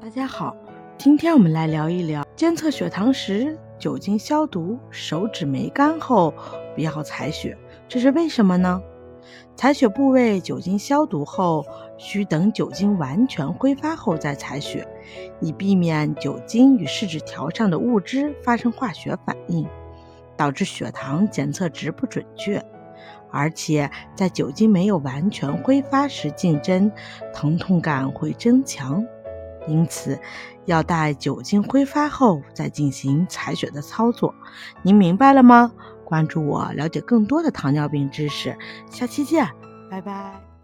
大家好，今天我们来聊一聊监测血糖时酒精消毒，手指没干后不要采血，这是为什么呢？采血部位酒精消毒后，需等酒精完全挥发后再采血，以避免酒精与试纸条上的物质发生化学反应，导致血糖检测值不准确。而且在酒精没有完全挥发时进针，疼痛感会增强。因此，要待酒精挥发后再进行采血的操作。您明白了吗？关注我，了解更多的糖尿病知识。下期见，拜拜。